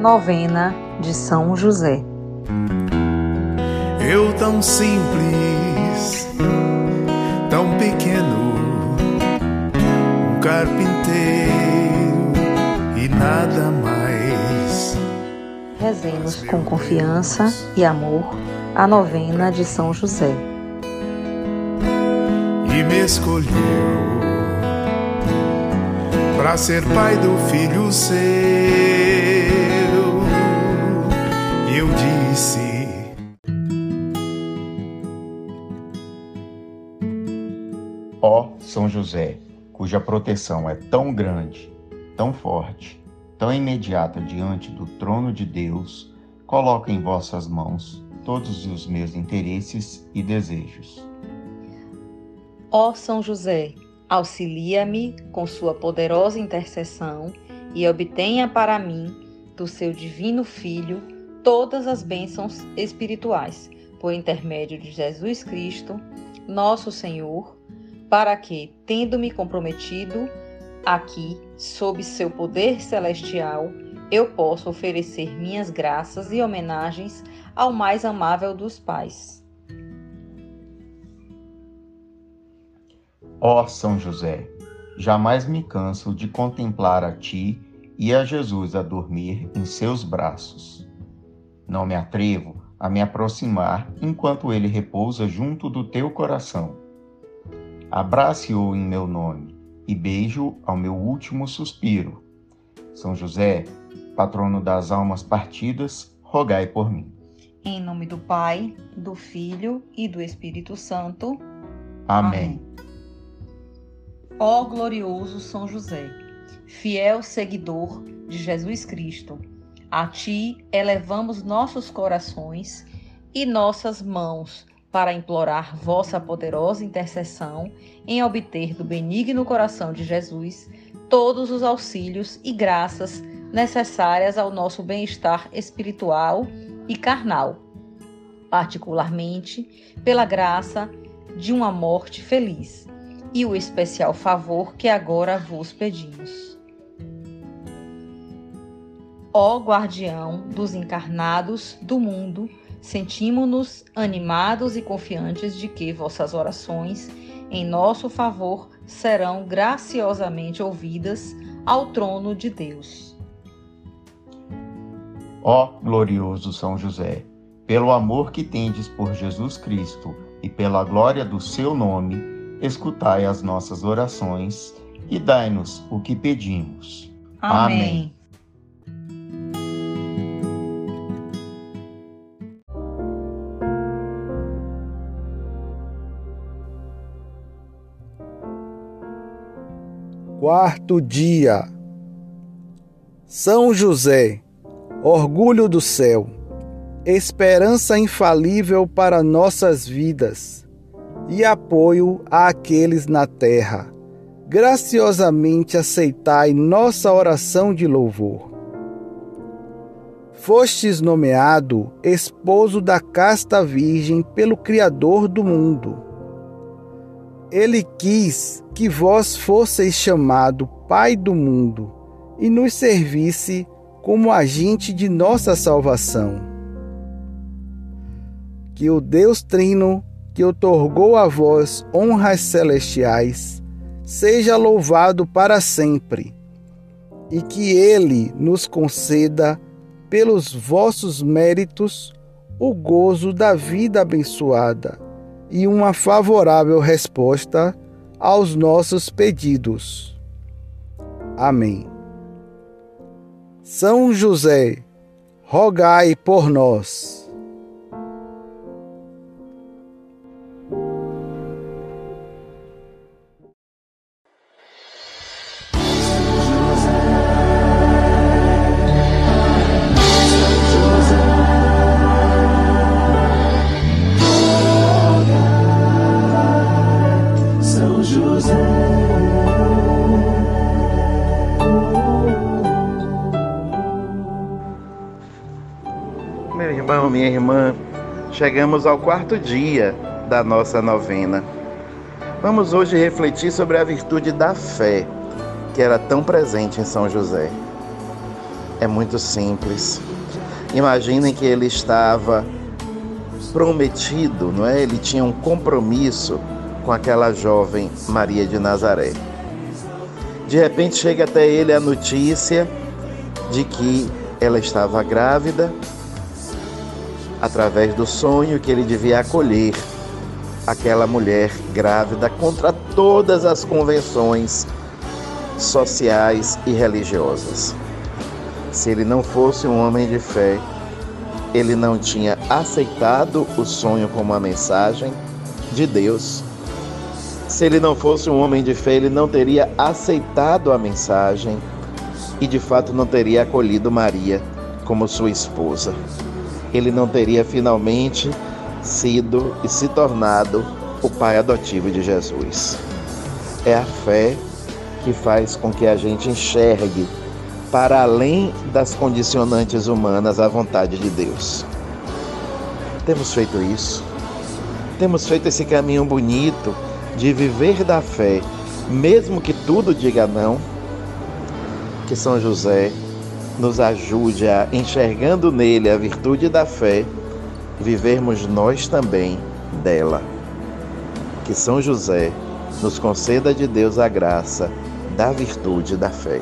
Novena de São José. Eu tão simples, tão pequeno, um carpinteiro e nada mais. Rezemos com confiança e amor a novena de São José. E me escolheu para ser pai do filho seu. Eu disse: Ó São José, cuja proteção é tão grande, tão forte, tão imediata diante do trono de Deus, coloco em vossas mãos todos os meus interesses e desejos. Ó São José, auxilia-me com sua poderosa intercessão e obtenha para mim, do seu divino Filho, todas as bênçãos espirituais, por intermédio de Jesus Cristo, nosso Senhor, para que, tendo-me comprometido aqui sob seu poder celestial, eu possa oferecer minhas graças e homenagens ao mais amável dos pais. Ó São José, jamais me canso de contemplar a ti e a Jesus a dormir em seus braços. Não me atrevo a me aproximar enquanto ele repousa junto do teu coração. Abrace-o em meu nome e beijo ao meu último suspiro. São José, patrono das almas partidas, rogai por mim. Em nome do Pai, do Filho e do Espírito Santo. Amém. Ó glorioso São José, fiel seguidor de Jesus Cristo, a ti elevamos nossos corações e nossas mãos para implorar vossa poderosa intercessão em obter do benigno coração de Jesus todos os auxílios e graças necessárias ao nosso bem-estar espiritual e carnal, particularmente pela graça de uma morte feliz e o especial favor que agora vos pedimos. Ó guardião dos encarnados do mundo, sentimos-nos animados e confiantes de que vossas orações em nosso favor serão graciosamente ouvidas ao trono de Deus. Ó glorioso São José, pelo amor que tendes por Jesus Cristo e pela glória do seu nome, escutai as nossas orações e dai-nos o que pedimos. Amém. Quarto dia. São José, orgulho do céu, esperança infalível para nossas vidas e apoio àqueles na terra. Graciosamente aceitai nossa oração de louvor. Fostes nomeado esposo da casta virgem pelo Criador do mundo. Ele quis que vós fosseis chamado Pai do mundo e nos servisse como agente de nossa salvação. Que o Deus Trino, que otorgou a vós honras celestiais, seja louvado para sempre, e que Ele nos conceda, pelos vossos méritos, o gozo da vida abençoada e uma favorável resposta aos nossos pedidos. Amém. São José, rogai por nós. Meu irmão, minha irmã, chegamos ao quarto dia da nossa novena. Vamos hoje refletir sobre a virtude da fé, que era tão presente em São José. é muito simples. Imaginem que ele estava prometido, não é? Ele tinha um compromisso com aquela jovem Maria de Nazaré. De repente chega até ele a notícia de que ela estava grávida através do sonho que ele devia acolher aquela mulher grávida contra todas as convenções sociais e religiosas. Se ele não fosse um homem de fé, ele não tinha aceitado o sonho como uma mensagem de Deus. Se ele não fosse um homem de fé, ele não teria aceitado a mensagem e de fato não teria acolhido Maria como sua esposa. Ele não teria finalmente sido e se tornado o pai adotivo de Jesus. É a fé que faz com que a gente enxergue para além das condicionantes humanas a vontade de Deus. Temos feito isso. Temos feito esse caminho bonito de viver da fé, mesmo que tudo diga não. Que São José nos ajude a, enxergando nele a virtude da fé, vivermos nós também dela. Que São José nos conceda de Deus a graça da virtude da fé.